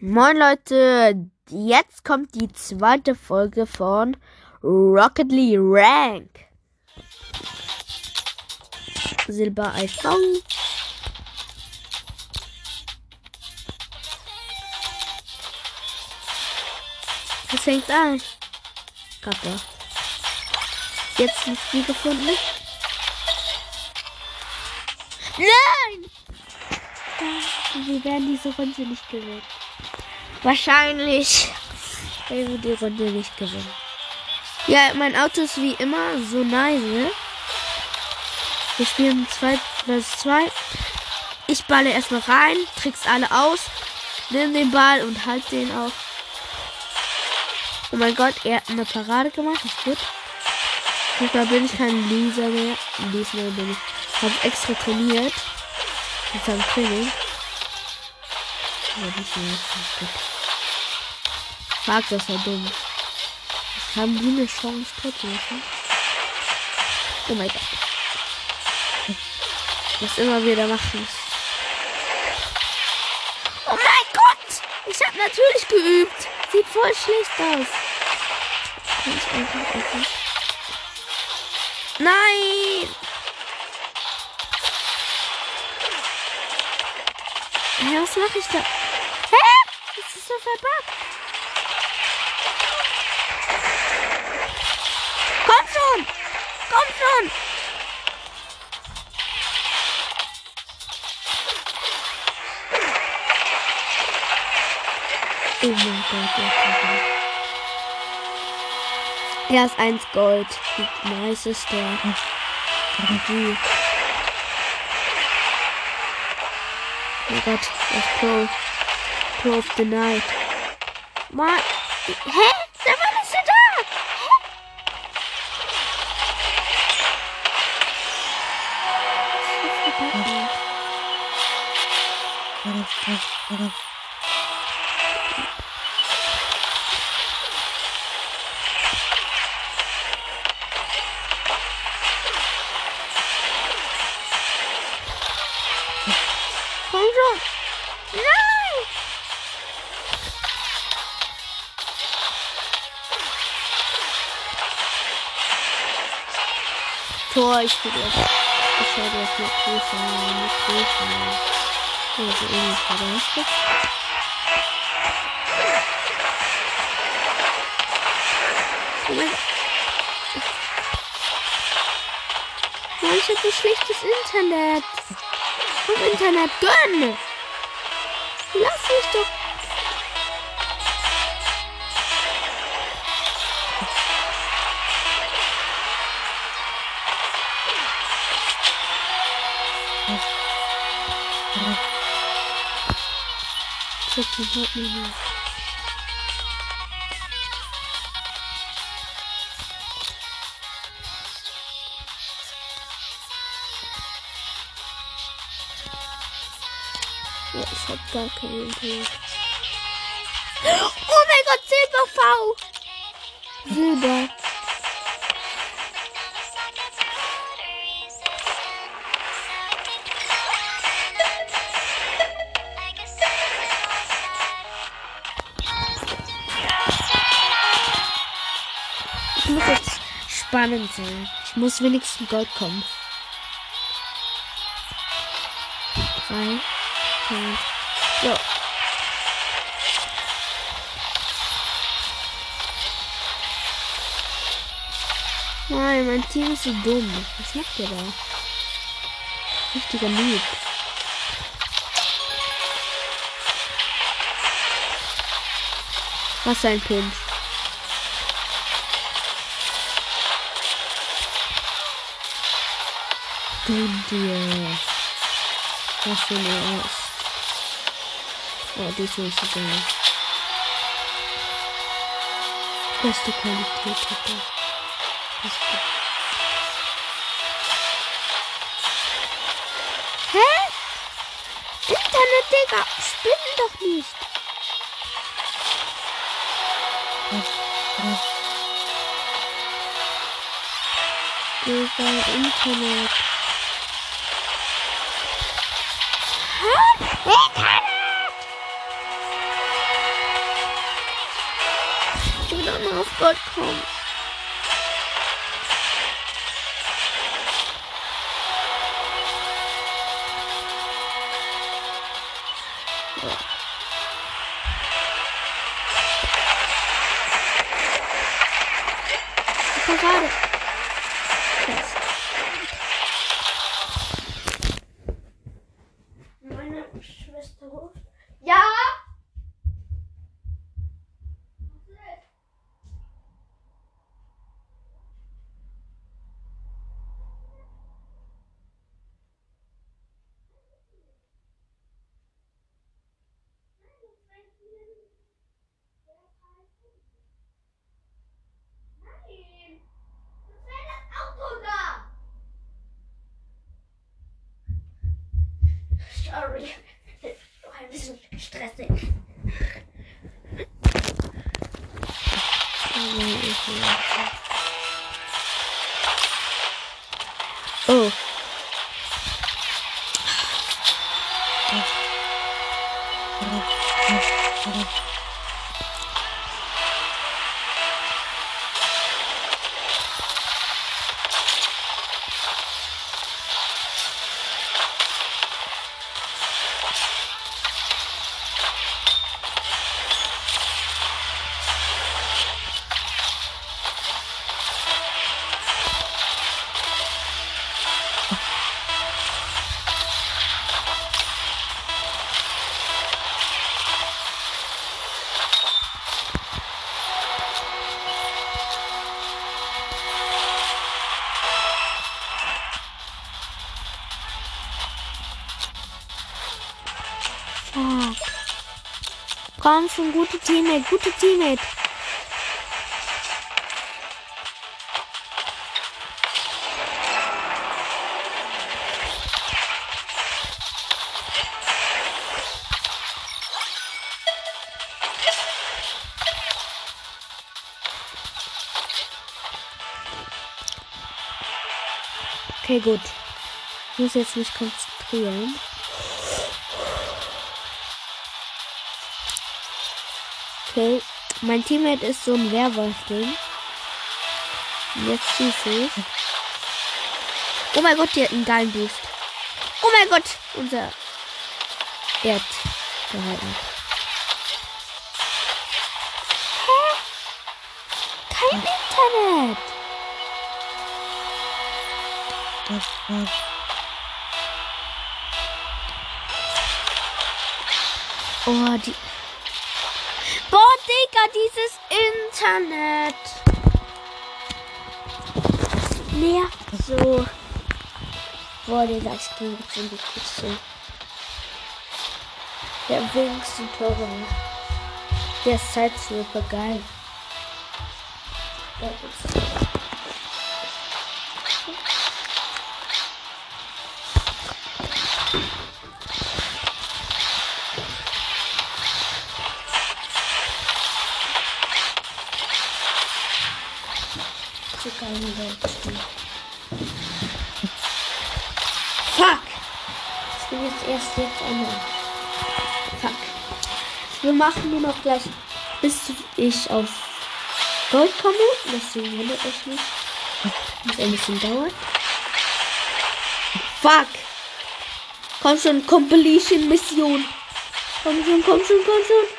Moin Leute, jetzt kommt die zweite Folge von Rocket League Rank. Silber iPhone. Was fängt an? Kappa. Jetzt ein Spiel gefunden. Nein! Wir werden diese Runde nicht gewinnen. Wahrscheinlich werden wir die Runde nicht gewinnen. Ja, mein Auto ist wie immer so nice. Ne? Wir spielen 2 vs 2. Ich balle erstmal rein, trick's alle aus, nimm den Ball und halt den auch. Oh mein Gott, er hat eine Parade gemacht, ist gut. Diesmal bin ich kein Loser mehr. Diesmal bin ich. Hab extra trainiert. Mit seinem Training. Aber diesmal ist gut. Fuck, das war dumm. Jetzt haben die eine Chance trotzdem. Oh mein Gott. Was immer wir da machen. Oh mein Gott! Ich hab natürlich geübt. Sieht voll schlecht aus. Kann ich einfach öffnen? Nein! Hä, was mache ich da? Hä? Das ist so verbuggt. Komm schon! Komm schon! Oh mein Gott, er ist eins Gold. Wie nice ist der? Oh Gott, das Pro. Pro of the Night. Mann. Hä? Tor, ich will das. Ich werde das mit größer, mit Also ähnlich war das. Oh mein. Mann, ich hab so schlechtes Internet. Vom Internet gönn! Lass mich doch. Ich hab die Haut nicht mehr. Ja, ich hab gar kein Internet. Oh mein Gott, Silber V! Silber. Spannend sein. Ich muss wenigstens Gold kommen. Drei. Hm. So. Nein, mein Team ist so dumm. Was macht ihr da? Richtiger Noob. Was ein Pinch. Du dir. Was für eine aus. Oh, die ist nicht so geil. Beste Qualität hat er. Beste. Hä? Internet, Digga. Spinn doch nicht. Digga? Internet! Ich will dann mal auf Gott kommen. Parade. Oh. oh. oh. oh. Komm schon, gute Teammate, gute Teammate. Okay, gut. Ich muss jetzt mich konzentrieren. Okay, mein Teammate ist so ein Werwolf-Ding. Jetzt ich. Oh mein Gott, die hat einen geilen Boost. Oh mein Gott, unser Erd gehalten. Hä? Kein Internet. Oh, die. Digga, dieses Internet. Das nervt so. Boah, Digga, ich gehe jetzt in die Kiste. Der wenigsten Tore. Der ist Sidesweeper geil. Der ist erst jetzt einmal. Fuck. Wir machen nur noch gleich, bis ich auf Gold komme. Deswegen wundert euch nicht. Muss ein bisschen dauern. Fuck! Komm schon, Completion-Mission. Komm schon, komm schon, komm schon.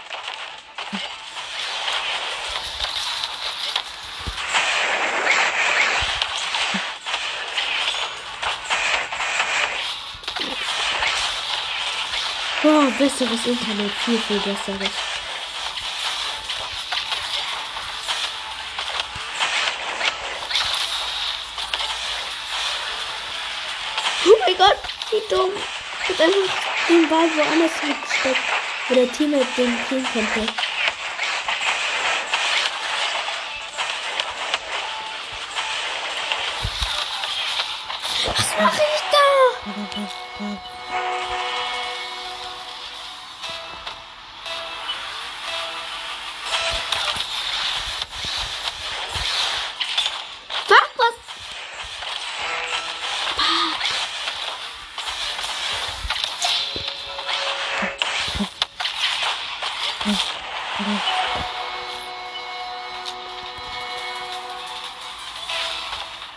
Oh, besseres Internet, viel, viel besseres. Oh mein Gott, wie dumm. Ich hab einfach den Ball woanders gesteckt, wo der Teammate den kriegen könnte. Was mache ich da?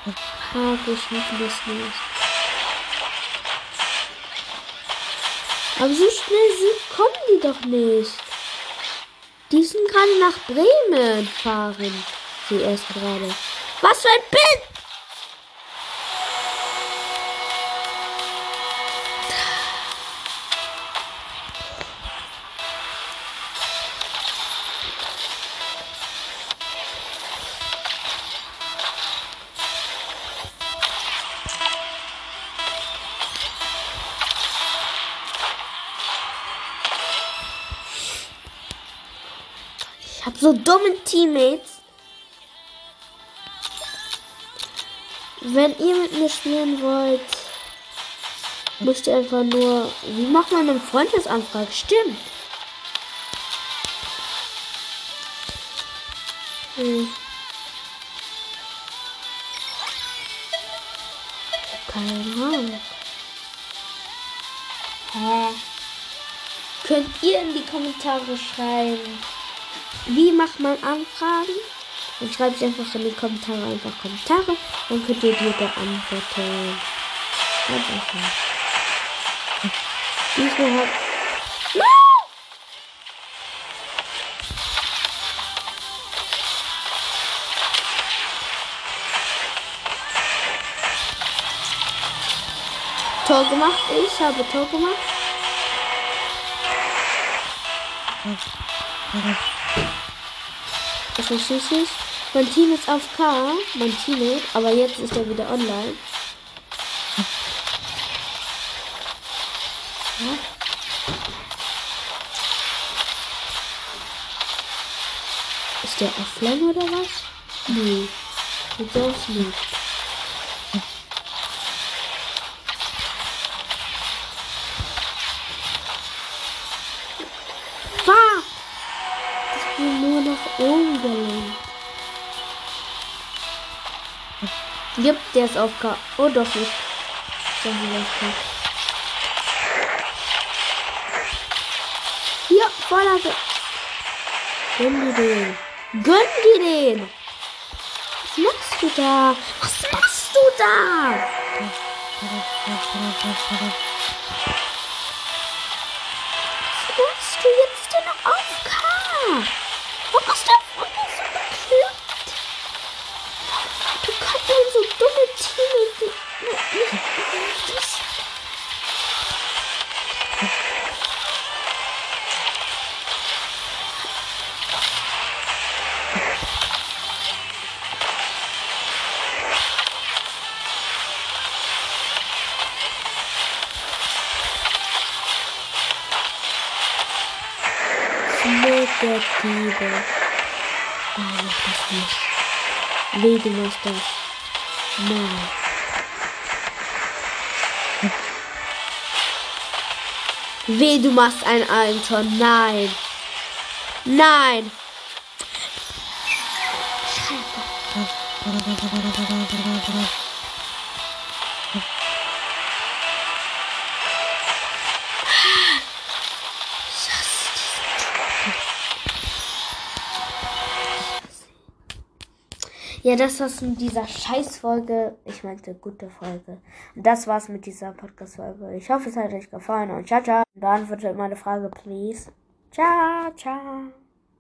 Ah, wir schaffen das nicht. Aber so schnell sind, kommen die doch nicht. Die sind gerade nach Bremen fahren. Die erst gerade. Was für ein Bild! So dumme Teammates. Wenn ihr mit mir spielen wollt, müsst ihr einfach nur. Wie macht man eine Freundesanfrage? Stimmt. Hm. Keine Ahnung. Hä? Könnt ihr in die Kommentare schreiben, wie macht man Anfragen? Dann schreibe ich einfach in die Kommentare einfach Kommentare. Dann könnt ihr die beantworten. Ganz einfach. Diesmal hat. No! Tor gemacht. Ich habe Tor gemacht. Das ist schließlich. Mein Team ist auf K, mein Teammate, aber jetzt ist er wieder online. Ist der offline oder was? Nee. Sieht aus nicht. Bin nur nach oben gelenkt. Jupp, der ist auf K. Oh, doch nicht. Doch nicht. Ja, Vorlage. Gönn dir den. Gönn dir den. Was machst du da? Was machst du da? Was machst du jetzt denn auf K? Warum der Freund so bekloppt? Du kannst so dumme Team das Negative. Oh, mach das nicht. Weh, du machst das. Nein. Weh, du machst ein Eigentor. Nein. Nein. Ja, das war's mit dieser Scheißfolge. Ich meinte gute Folge. Und das war's mit dieser Podcast-Folge. Ich hoffe, es hat euch gefallen und ciao, ciao. Beantwortet meine Frage, please. Ciao, ciao.